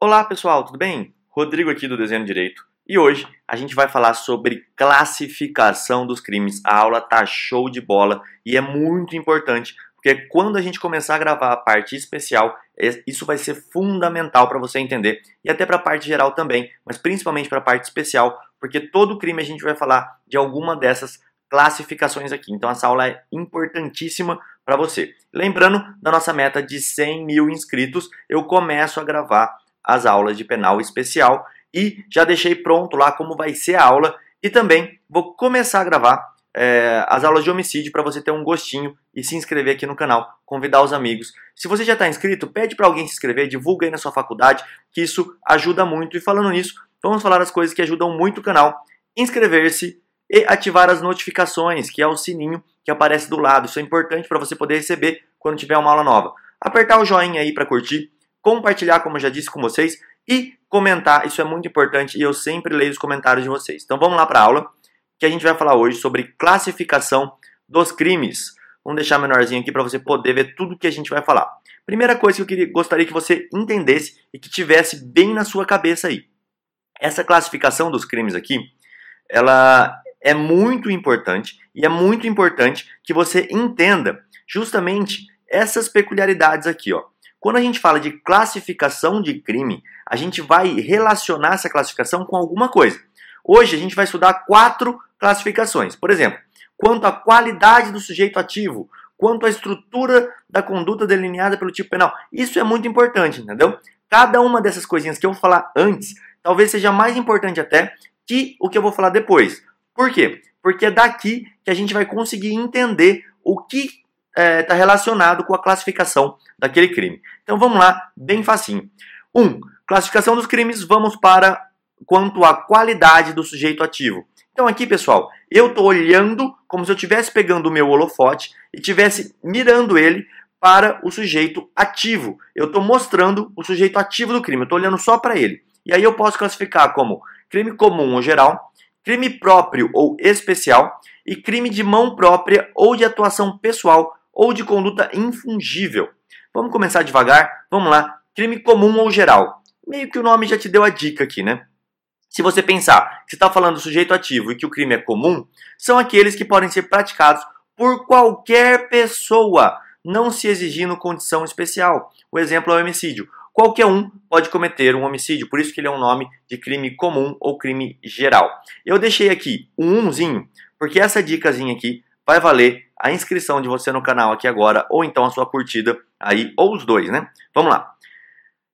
Olá pessoal, tudo bem? Rodrigo aqui do Desenho Direito e hoje a gente vai falar sobre classificação dos crimes. A aula tá show de bola e é muito importante porque quando a gente começar a gravar a parte especial, é, isso vai ser fundamental para você entender e até para a parte geral também, mas principalmente para a parte especial, porque todo crime a gente vai falar de alguma dessas classificações aqui. Então essa aula é importantíssima para você. Lembrando da nossa meta de 100 mil inscritos, eu começo a gravar as aulas de penal especial e já deixei pronto lá como vai ser a aula e também vou começar a gravar é, as aulas de homicídio para você ter um gostinho e se inscrever aqui no canal, convidar os amigos. Se você já está inscrito, pede para alguém se inscrever, divulga aí na sua faculdade, que isso ajuda muito. E falando nisso, vamos falar as coisas que ajudam muito o canal. Inscrever-se e ativar as notificações, que é o sininho que aparece do lado. Isso é importante para você poder receber quando tiver uma aula nova. Apertar o joinha aí para curtir, compartilhar, como eu já disse com vocês, e comentar. Isso é muito importante e eu sempre leio os comentários de vocês. Então vamos lá para a aula, que a gente vai falar hoje sobre classificação dos crimes. Vamos deixar menorzinho aqui para você poder ver tudo que a gente vai falar. Primeira coisa que eu queria, gostaria que você entendesse e que tivesse bem na sua cabeça aí. Essa classificação dos crimes aqui, ela é muito importante e é muito importante que você entenda justamente essas peculiaridades aqui, ó. Quando a gente fala de classificação de crime, a gente vai relacionar essa classificação com alguma coisa. Hoje a gente vai estudar quatro classificações. Por exemplo, quanto à qualidade do sujeito ativo, quanto à estrutura da conduta delineada pelo tipo penal. Isso é muito importante, entendeu? Cada uma dessas coisinhas que eu vou falar antes, talvez seja mais importante até que o que eu vou falar depois. Por quê? Porque é daqui que a gente vai conseguir entender o que está é, tá relacionado com a classificação daquele crime. Então vamos lá, bem facinho. 1. Um, classificação dos crimes, vamos para quanto à qualidade do sujeito ativo. Então aqui, pessoal, eu estou olhando como se eu estivesse pegando o meu holofote e estivesse mirando ele para o sujeito ativo. Eu estou mostrando o sujeito ativo do crime, eu estou olhando só para ele. E aí eu posso classificar como crime comum ou geral, crime próprio ou especial e crime de mão própria ou de atuação pessoal ou de conduta infungível. Vamos começar devagar? Vamos lá. Crime comum ou geral. Meio que o nome já te deu a dica aqui, né? Se você pensar que está falando do sujeito ativo e que o crime é comum, são aqueles que podem ser praticados por qualquer pessoa, não se exigindo condição especial. O exemplo é o homicídio. Qualquer um pode cometer um homicídio, por isso que ele é um nome de crime comum ou crime geral. Eu deixei aqui um umzinho, porque essa dicasinha aqui vai valer a inscrição de você no canal aqui agora, ou então a sua curtida aí, ou os dois, né? Vamos lá.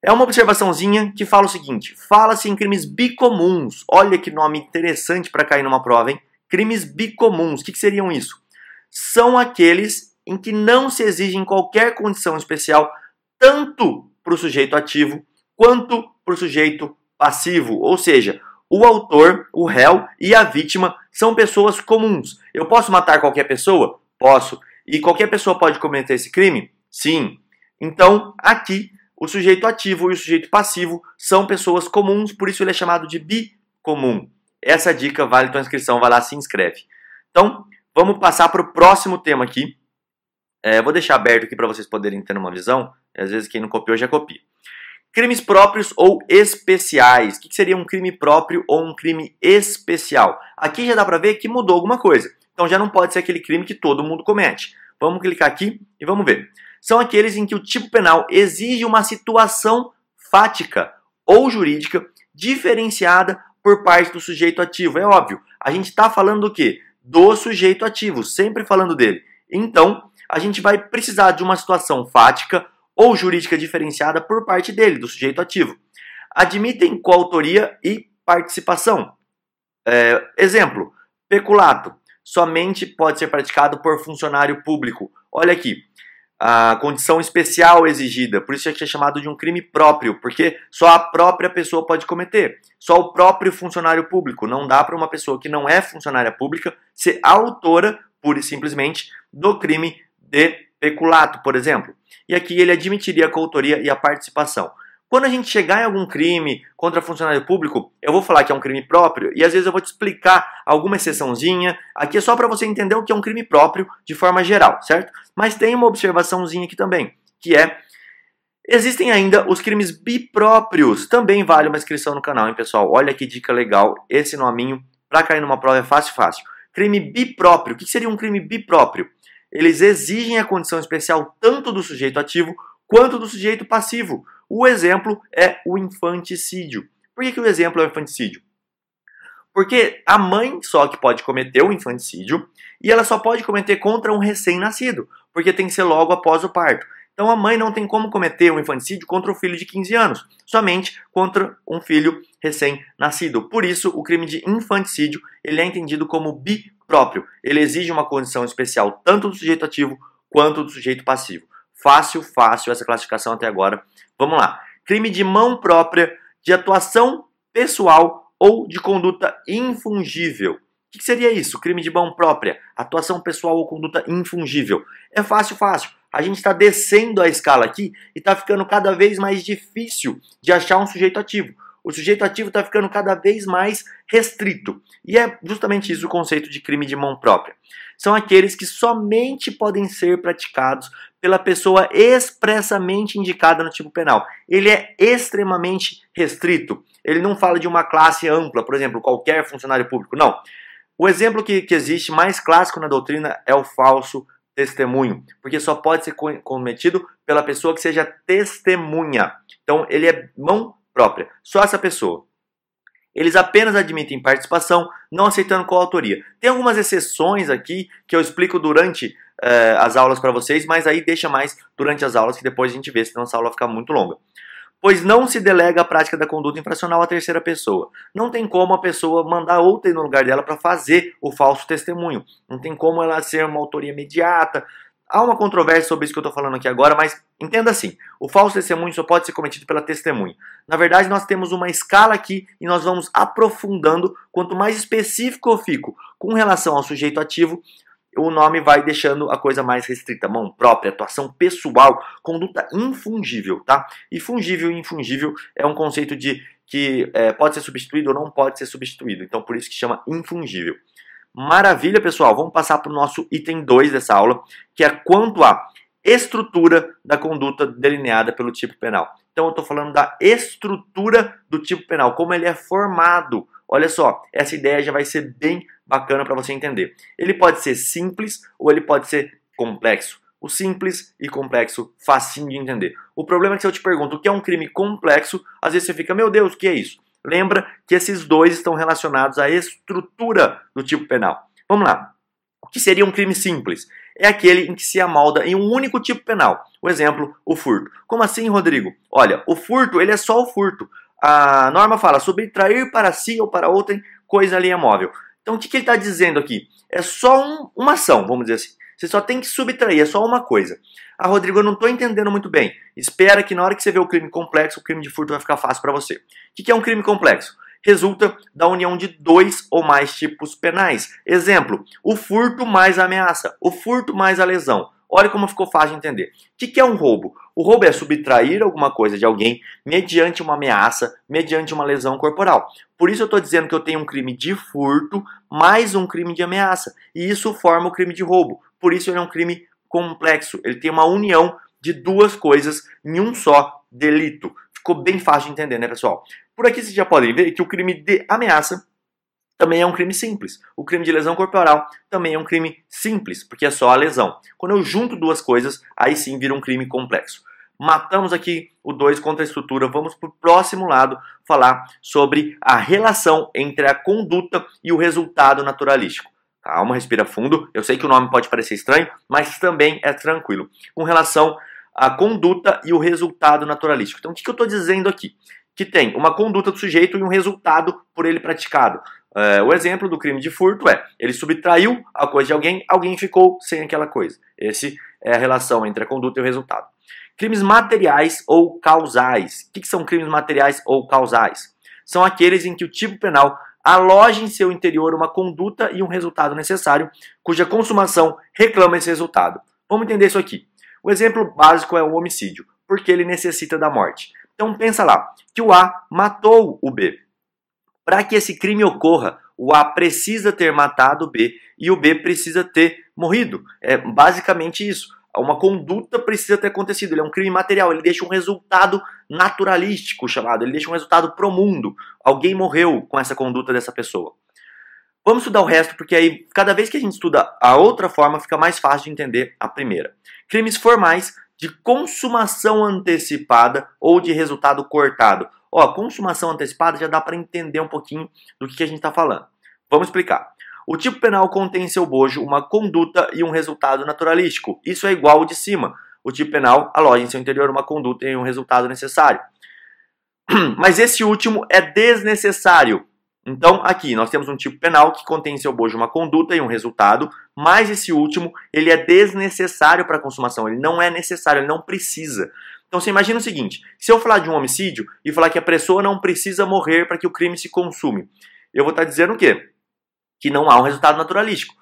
É uma observaçãozinha que fala o seguinte: fala-se em crimes bicomuns. Olha que nome interessante para cair numa prova, hein? Crimes bicomuns. O que, que seriam isso? São aqueles em que não se exige qualquer condição especial, tanto para o sujeito ativo quanto para o sujeito passivo, ou seja, o autor, o réu e a vítima são pessoas comuns. Eu posso matar qualquer pessoa? Posso. E qualquer pessoa pode cometer esse crime? Sim. Então, aqui, o sujeito ativo e o sujeito passivo são pessoas comuns, por isso ele é chamado de bicomum. Essa dica vale tua inscrição, vai lá, se inscreve. Então, vamos passar para o próximo tema aqui. É, vou deixar aberto aqui para vocês poderem ter uma visão. Às vezes quem não copiou já copia. Crimes próprios ou especiais. O que seria um crime próprio ou um crime especial? Aqui já dá para ver que mudou alguma coisa. Então já não pode ser aquele crime que todo mundo comete. Vamos clicar aqui e vamos ver. São aqueles em que o tipo penal exige uma situação fática ou jurídica diferenciada por parte do sujeito ativo. É óbvio, a gente está falando do quê? Do sujeito ativo, sempre falando dele. Então, a gente vai precisar de uma situação fática ou jurídica diferenciada por parte dele, do sujeito ativo. Admitem coautoria e participação. É, exemplo, peculato. Somente pode ser praticado por funcionário público. Olha aqui, a condição especial exigida, por isso é que é chamado de um crime próprio, porque só a própria pessoa pode cometer, só o próprio funcionário público. Não dá para uma pessoa que não é funcionária pública ser autora, pura e simplesmente, do crime de peculato, por exemplo. E aqui ele admitiria a coautoria e a participação. Quando a gente chegar em algum crime contra funcionário público, eu vou falar que é um crime próprio e às vezes eu vou te explicar alguma exceçãozinha. Aqui é só para você entender o que é um crime próprio de forma geral, certo? Mas tem uma observaçãozinha aqui também, que é Existem ainda os crimes bipróprios. Também vale uma inscrição no canal, hein, pessoal? Olha que dica legal. Esse nominho, para cair numa prova, é fácil, fácil. Crime bipróprio. O que seria um crime bipróprio? Eles exigem a condição especial tanto do sujeito ativo quanto do sujeito passivo. O exemplo é o infanticídio. Por que, que o exemplo é o infanticídio? Porque a mãe só que pode cometer o infanticídio e ela só pode cometer contra um recém-nascido, porque tem que ser logo após o parto. Então a mãe não tem como cometer um infanticídio contra um filho de 15 anos, somente contra um filho recém-nascido. Por isso, o crime de infanticídio ele é entendido como bipróprio. Ele exige uma condição especial tanto do sujeito ativo quanto do sujeito passivo. Fácil, fácil essa classificação até agora. Vamos lá. Crime de mão própria, de atuação pessoal ou de conduta infungível. O que seria isso? Crime de mão própria, atuação pessoal ou conduta infungível. É fácil, fácil. A gente está descendo a escala aqui e está ficando cada vez mais difícil de achar um sujeito ativo. O sujeito ativo está ficando cada vez mais restrito. E é justamente isso o conceito de crime de mão própria. São aqueles que somente podem ser praticados pela pessoa expressamente indicada no tipo penal. Ele é extremamente restrito. Ele não fala de uma classe ampla, por exemplo, qualquer funcionário público. Não. O exemplo que, que existe mais clássico na doutrina é o falso testemunho, porque só pode ser cometido pela pessoa que seja testemunha. Então, ele é mão própria, só essa pessoa. Eles apenas admitem participação, não aceitando coautoria. Tem algumas exceções aqui que eu explico durante eh, as aulas para vocês, mas aí deixa mais durante as aulas que depois a gente vê, senão essa aula fica muito longa pois não se delega a prática da conduta infracional à terceira pessoa. Não tem como a pessoa mandar outra no lugar dela para fazer o falso testemunho. Não tem como ela ser uma autoria imediata. Há uma controvérsia sobre isso que eu estou falando aqui agora, mas entenda assim: o falso testemunho só pode ser cometido pela testemunha. Na verdade, nós temos uma escala aqui e nós vamos aprofundando. Quanto mais específico eu fico com relação ao sujeito ativo, o nome vai deixando a coisa mais restrita, mão própria, atuação pessoal, conduta infungível, tá? E fungível e infungível é um conceito de que é, pode ser substituído ou não pode ser substituído, então por isso que chama infungível. Maravilha, pessoal, vamos passar para o nosso item 2 dessa aula, que é quanto à estrutura da conduta delineada pelo tipo penal. Então eu estou falando da estrutura do tipo penal, como ele é formado. Olha só, essa ideia já vai ser bem bacana para você entender. Ele pode ser simples ou ele pode ser complexo. O simples e complexo, facinho de entender. O problema é que se eu te pergunto o que é um crime complexo, às vezes você fica, meu Deus, o que é isso? Lembra que esses dois estão relacionados à estrutura do tipo penal. Vamos lá. O que seria um crime simples? É aquele em que se amolda em um único tipo penal. O exemplo, o furto. Como assim, Rodrigo? Olha, o furto, ele é só o furto. A norma fala subtrair para si ou para outra coisa ali móvel. Então o que, que ele está dizendo aqui? É só um, uma ação, vamos dizer assim. Você só tem que subtrair, é só uma coisa. Ah, Rodrigo, eu não estou entendendo muito bem. Espera que na hora que você vê o crime complexo, o crime de furto vai ficar fácil para você. O que, é um crime complexo? Resulta da união de dois ou mais tipos penais. Exemplo, o furto mais a ameaça, o furto mais a lesão. Olha como ficou fácil de entender. O que é um roubo? O roubo é subtrair alguma coisa de alguém mediante uma ameaça, mediante uma lesão corporal. Por isso eu estou dizendo que eu tenho um crime de furto mais um crime de ameaça. E isso forma o crime de roubo. Por isso ele é um crime complexo. Ele tem uma união de duas coisas em um só delito. Ficou bem fácil de entender, né, pessoal? Por aqui vocês já podem ver que o crime de ameaça também é um crime simples. O crime de lesão corporal também é um crime simples, porque é só a lesão. Quando eu junto duas coisas, aí sim vira um crime complexo. Matamos aqui o 2 contra a estrutura. Vamos para o próximo lado falar sobre a relação entre a conduta e o resultado naturalístico. Calma, respira fundo. Eu sei que o nome pode parecer estranho, mas também é tranquilo. Com relação à conduta e o resultado naturalístico. Então, o que eu estou dizendo aqui? Que tem uma conduta do sujeito e um resultado por ele praticado. É, o exemplo do crime de furto é: ele subtraiu a coisa de alguém, alguém ficou sem aquela coisa. Esse é a relação entre a conduta e o resultado. Crimes materiais ou causais. O que, que são crimes materiais ou causais? São aqueles em que o tipo penal aloja em seu interior uma conduta e um resultado necessário, cuja consumação reclama esse resultado. Vamos entender isso aqui. O exemplo básico é o homicídio, porque ele necessita da morte. Então pensa lá, que o A matou o B. Para que esse crime ocorra, o A precisa ter matado o B e o B precisa ter morrido. É basicamente isso. Uma conduta precisa ter acontecido. Ele é um crime material, ele deixa um resultado naturalístico chamado, ele deixa um resultado pro mundo. Alguém morreu com essa conduta dessa pessoa. Vamos estudar o resto, porque aí, cada vez que a gente estuda a outra forma, fica mais fácil de entender a primeira. Crimes formais de consumação antecipada ou de resultado cortado. Ó, consumação antecipada já dá para entender um pouquinho do que, que a gente está falando. Vamos explicar. O tipo penal contém em seu bojo uma conduta e um resultado naturalístico. Isso é igual ao de cima. O tipo penal aloja em seu interior uma conduta e um resultado necessário. Mas esse último é desnecessário. Então, aqui nós temos um tipo penal que contém em seu bojo uma conduta e um resultado, mas esse último ele é desnecessário para a consumação, ele não é necessário, ele não precisa. Então você imagina o seguinte: se eu falar de um homicídio e falar que a pessoa não precisa morrer para que o crime se consume, eu vou estar dizendo o quê? Que não há um resultado naturalístico.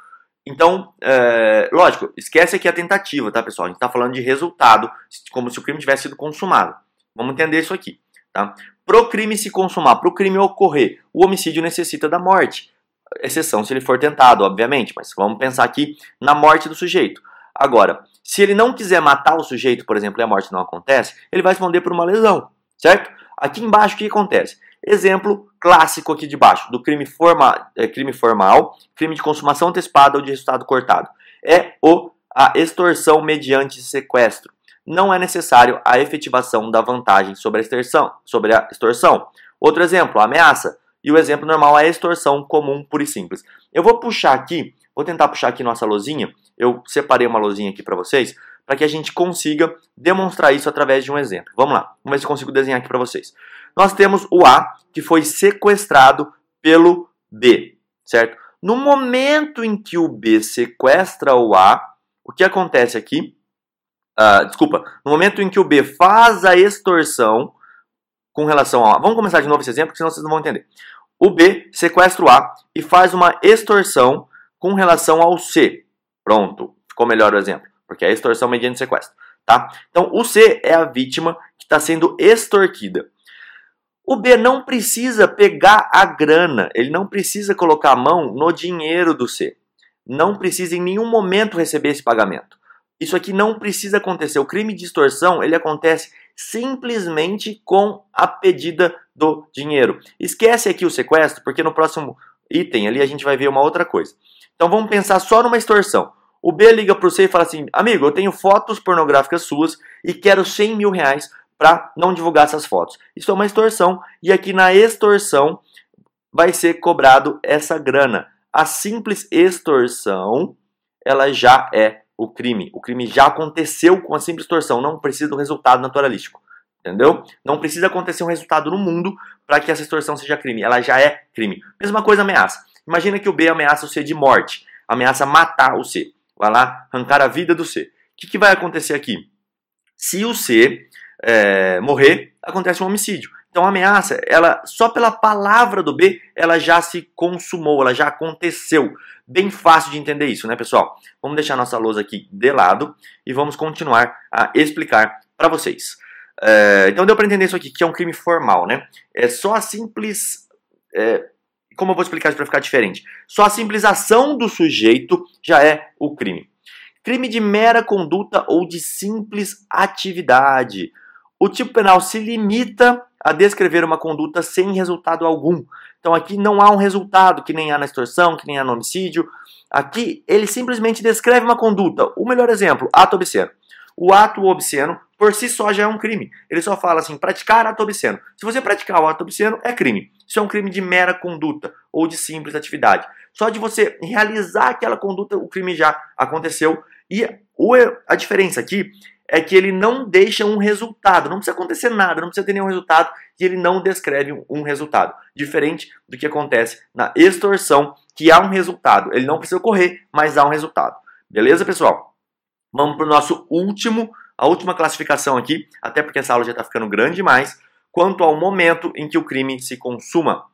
Então, é, lógico, esquece aqui a tentativa, tá, pessoal? A gente está falando de resultado, como se o crime tivesse sido consumado. Vamos entender isso aqui, tá? Para o crime se consumar, para o crime ocorrer, o homicídio necessita da morte. Exceção se ele for tentado, obviamente, mas vamos pensar aqui na morte do sujeito. Agora, se ele não quiser matar o sujeito, por exemplo, e a morte não acontece, ele vai responder por uma lesão, certo? Aqui embaixo o que acontece? Exemplo clássico aqui de baixo do crime, forma, é, crime formal, crime de consumação antecipada ou de resultado cortado. É o a extorsão mediante sequestro não é necessário a efetivação da vantagem sobre a extorsão. Sobre a extorsão. Outro exemplo, ameaça. E o exemplo normal é a extorsão comum, pura e simples. Eu vou puxar aqui, vou tentar puxar aqui nossa lozinha. Eu separei uma lozinha aqui para vocês, para que a gente consiga demonstrar isso através de um exemplo. Vamos lá, vamos ver se eu consigo desenhar aqui para vocês. Nós temos o A, que foi sequestrado pelo B, certo? No momento em que o B sequestra o A, o que acontece aqui? Uh, desculpa, no momento em que o B faz a extorsão com relação ao A. Vamos começar de novo esse exemplo, senão vocês não vão entender. O B sequestra o A e faz uma extorsão com relação ao C. Pronto, ficou melhor o exemplo, porque é extorsão mediante sequestro. Tá? Então, o C é a vítima que está sendo extorquida. O B não precisa pegar a grana, ele não precisa colocar a mão no dinheiro do C. Não precisa em nenhum momento receber esse pagamento. Isso aqui não precisa acontecer. O crime de extorsão ele acontece simplesmente com a pedida do dinheiro. Esquece aqui o sequestro, porque no próximo item ali a gente vai ver uma outra coisa. Então vamos pensar só numa extorsão. O B liga para você e fala assim: Amigo, eu tenho fotos pornográficas suas e quero 100 mil reais para não divulgar essas fotos. Isso é uma extorsão e aqui na extorsão vai ser cobrado essa grana. A simples extorsão ela já é o crime. O crime já aconteceu com a simples extorsão, não precisa do resultado naturalístico. Entendeu? Não precisa acontecer um resultado no mundo para que essa extorsão seja crime. Ela já é crime. Mesma coisa ameaça. Imagina que o B ameaça o C de morte, ameaça matar o C, vai lá arrancar a vida do C. O que, que vai acontecer aqui? Se o C é, morrer, acontece um homicídio. Então a ameaça, ela só pela palavra do B, ela já se consumou, ela já aconteceu. Bem fácil de entender isso, né, pessoal? Vamos deixar nossa lousa aqui de lado e vamos continuar a explicar para vocês. É, então deu para entender isso aqui, que é um crime formal, né? É só a simples. É, como eu vou explicar isso para ficar diferente? Só a simples ação do sujeito já é o crime. Crime de mera conduta ou de simples atividade. O tipo penal se limita a descrever uma conduta sem resultado algum. Então aqui não há um resultado que nem há na extorsão, que nem há no homicídio. Aqui ele simplesmente descreve uma conduta. O melhor exemplo, ato obsceno. O ato obsceno por si só já é um crime. Ele só fala assim, praticar ato obsceno. Se você praticar o ato obsceno, é crime. Isso é um crime de mera conduta ou de simples atividade. Só de você realizar aquela conduta, o crime já aconteceu. E a diferença aqui é que ele não deixa um resultado, não precisa acontecer nada, não precisa ter nenhum resultado e ele não descreve um resultado. Diferente do que acontece na extorsão, que há um resultado. Ele não precisa ocorrer, mas há um resultado. Beleza, pessoal? Vamos para o nosso último, a última classificação aqui, até porque essa aula já está ficando grande demais, quanto ao momento em que o crime se consuma.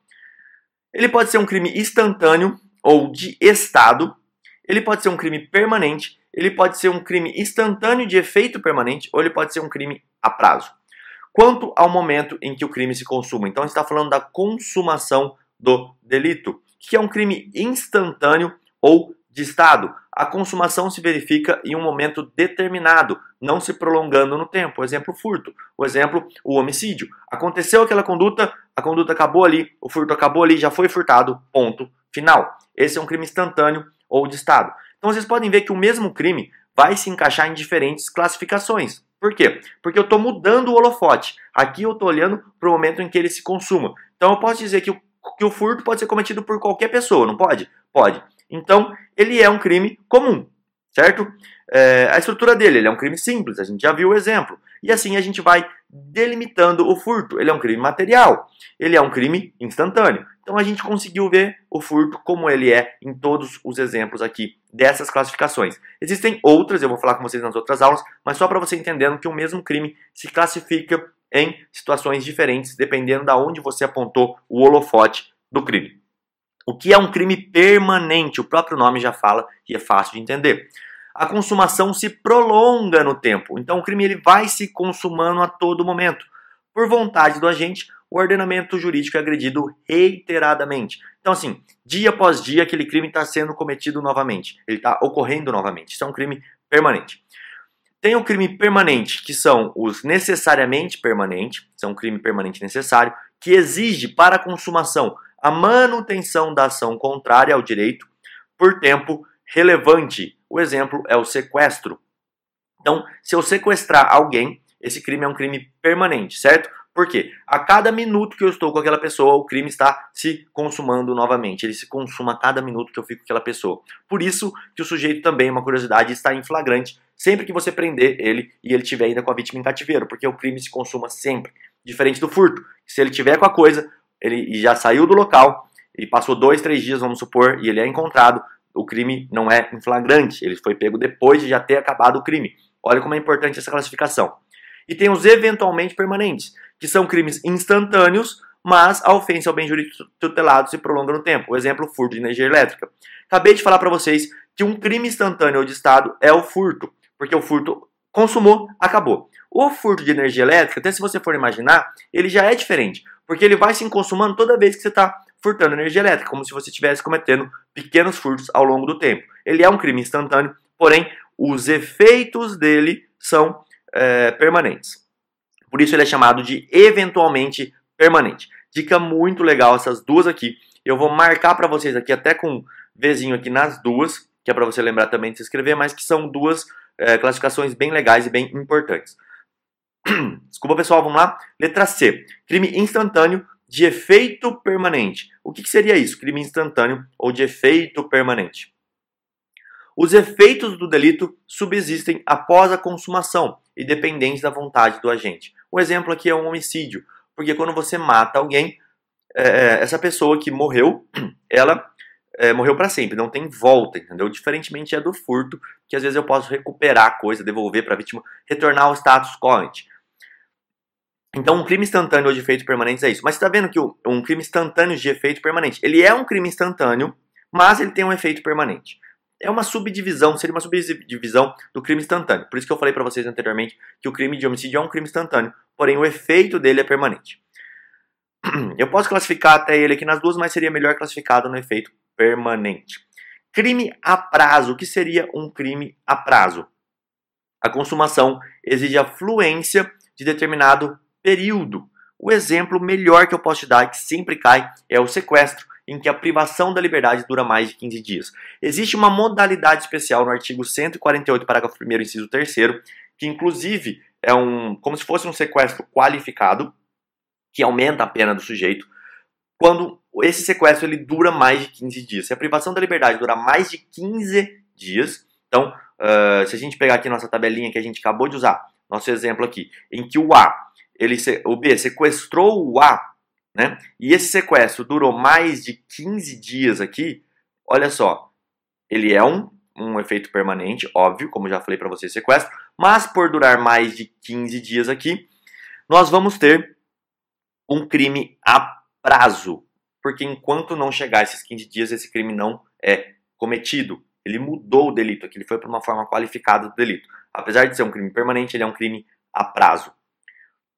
Ele pode ser um crime instantâneo ou de estado, ele pode ser um crime permanente ele pode ser um crime instantâneo de efeito permanente ou ele pode ser um crime a prazo. Quanto ao momento em que o crime se consuma, então está falando da consumação do delito, que é um crime instantâneo ou de estado, a consumação se verifica em um momento determinado, não se prolongando no tempo. O exemplo, furto. O exemplo, o homicídio. Aconteceu aquela conduta, a conduta acabou ali, o furto acabou ali, já foi furtado, ponto final. Esse é um crime instantâneo ou de estado. Então vocês podem ver que o mesmo crime vai se encaixar em diferentes classificações. Por quê? Porque eu estou mudando o holofote. Aqui eu estou olhando para o momento em que ele se consuma. Então eu posso dizer que o, que o furto pode ser cometido por qualquer pessoa, não pode? Pode. Então ele é um crime comum, certo? É, a estrutura dele ele é um crime simples, a gente já viu o exemplo. E assim a gente vai delimitando o furto. Ele é um crime material, ele é um crime instantâneo. Então a gente conseguiu ver o furto como ele é em todos os exemplos aqui dessas classificações. Existem outras, eu vou falar com vocês nas outras aulas, mas só para você entendendo que o mesmo crime se classifica em situações diferentes, dependendo da de onde você apontou o holofote do crime. O que é um crime permanente? O próprio nome já fala e é fácil de entender. A consumação se prolonga no tempo, então o crime ele vai se consumando a todo momento. Por vontade do agente, o ordenamento jurídico é agredido reiteradamente. Então, assim, dia após dia, aquele crime está sendo cometido novamente, ele está ocorrendo novamente. Isso é um crime permanente. Tem o crime permanente, que são os necessariamente permanente, são um crime permanente necessário, que exige para a consumação a manutenção da ação contrária ao direito por tempo relevante. O exemplo é o sequestro. Então, se eu sequestrar alguém, esse crime é um crime permanente, certo? Porque a cada minuto que eu estou com aquela pessoa, o crime está se consumando novamente. Ele se consuma a cada minuto que eu fico com aquela pessoa. Por isso que o sujeito também, uma curiosidade, está em flagrante sempre que você prender ele e ele estiver ainda com a vítima em cativeiro, porque o crime se consuma sempre. Diferente do furto. Se ele tiver com a coisa, ele já saiu do local, e passou dois, três dias, vamos supor, e ele é encontrado, o crime não é em flagrante, ele foi pego depois de já ter acabado o crime. Olha como é importante essa classificação. E tem os eventualmente permanentes, que são crimes instantâneos, mas a ofensa ao bem jurídico tutelado se prolonga no tempo. O exemplo, furto de energia elétrica. Acabei de falar para vocês que um crime instantâneo de Estado é o furto, porque o furto consumou, acabou. O furto de energia elétrica, até se você for imaginar, ele já é diferente, porque ele vai se consumando toda vez que você está furtando energia elétrica, como se você estivesse cometendo pequenos furtos ao longo do tempo. Ele é um crime instantâneo, porém os efeitos dele são é, permanentes. Por isso ele é chamado de eventualmente permanente. Dica muito legal essas duas aqui. Eu vou marcar para vocês aqui até com Vzinho aqui nas duas, que é para você lembrar também de se inscrever, mas que são duas é, classificações bem legais e bem importantes. Desculpa pessoal, vamos lá. Letra C. Crime instantâneo de efeito permanente. O que, que seria isso? Crime instantâneo ou de efeito permanente. Os efeitos do delito subsistem após a consumação e dependentes da vontade do agente. O exemplo aqui é um homicídio, porque quando você mata alguém, é, é essa pessoa que morreu, ela é, morreu para sempre, não tem volta, entendeu? Diferentemente é do furto, que às vezes eu posso recuperar a coisa, devolver para a vítima, retornar ao status quo. Então, um crime instantâneo ou de efeito permanente é isso. Mas você está vendo que um crime instantâneo de efeito permanente, ele é um crime instantâneo, mas ele tem um efeito permanente. É uma subdivisão, seria uma subdivisão do crime instantâneo. Por isso que eu falei para vocês anteriormente que o crime de homicídio é um crime instantâneo, porém o efeito dele é permanente. Eu posso classificar até ele aqui nas duas, mas seria melhor classificado no efeito permanente. Crime a prazo. O que seria um crime a prazo? A consumação exige a fluência de determinado período. O exemplo melhor que eu posso te dar, que sempre cai, é o sequestro, em que a privação da liberdade dura mais de 15 dias. Existe uma modalidade especial no artigo 148, parágrafo 1 inciso 3 que inclusive é um como se fosse um sequestro qualificado, que aumenta a pena do sujeito, quando esse sequestro ele dura mais de 15 dias. Se a privação da liberdade dura mais de 15 dias, então, uh, se a gente pegar aqui nossa tabelinha que a gente acabou de usar, nosso exemplo aqui, em que o A ele, o B sequestrou o A, né? E esse sequestro durou mais de 15 dias aqui. Olha só, ele é um, um efeito permanente, óbvio, como já falei para vocês, sequestro, mas por durar mais de 15 dias aqui, nós vamos ter um crime a prazo, porque enquanto não chegar esses 15 dias, esse crime não é cometido. Ele mudou o delito aqui, ele foi para uma forma qualificada do delito. Apesar de ser um crime permanente, ele é um crime a prazo.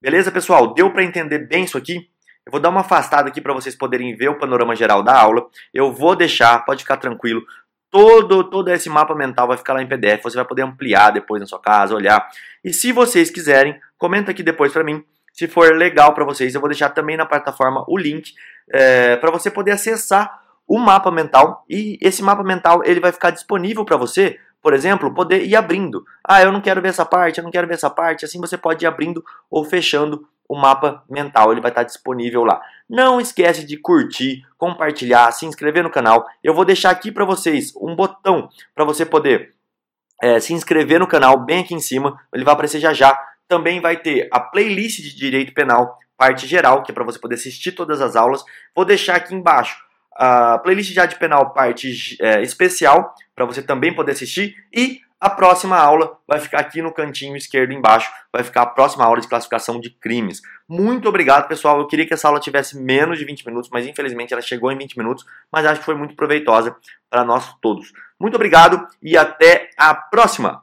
Beleza, pessoal? Deu para entender bem isso aqui? Eu vou dar uma afastada aqui para vocês poderem ver o panorama geral da aula. Eu vou deixar, pode ficar tranquilo, todo, todo esse mapa mental vai ficar lá em PDF, você vai poder ampliar depois na sua casa, olhar. E se vocês quiserem, comenta aqui depois para mim, se for legal para vocês, eu vou deixar também na plataforma o link é, para você poder acessar o mapa mental e esse mapa mental ele vai ficar disponível para você, por exemplo, poder ir abrindo. Ah, eu não quero ver essa parte, eu não quero ver essa parte. Assim você pode ir abrindo ou fechando o mapa mental, ele vai estar disponível lá. Não esquece de curtir, compartilhar, se inscrever no canal. Eu vou deixar aqui para vocês um botão para você poder é, se inscrever no canal bem aqui em cima. Ele vai aparecer já já. Também vai ter a playlist de direito penal, parte geral, que é para você poder assistir todas as aulas. Vou deixar aqui embaixo a playlist de penal, parte é, especial, para você também poder assistir. E a próxima aula vai ficar aqui no cantinho esquerdo embaixo, vai ficar a próxima aula de classificação de crimes. Muito obrigado, pessoal. Eu queria que essa aula tivesse menos de 20 minutos, mas infelizmente ela chegou em 20 minutos, mas acho que foi muito proveitosa para nós todos. Muito obrigado e até a próxima!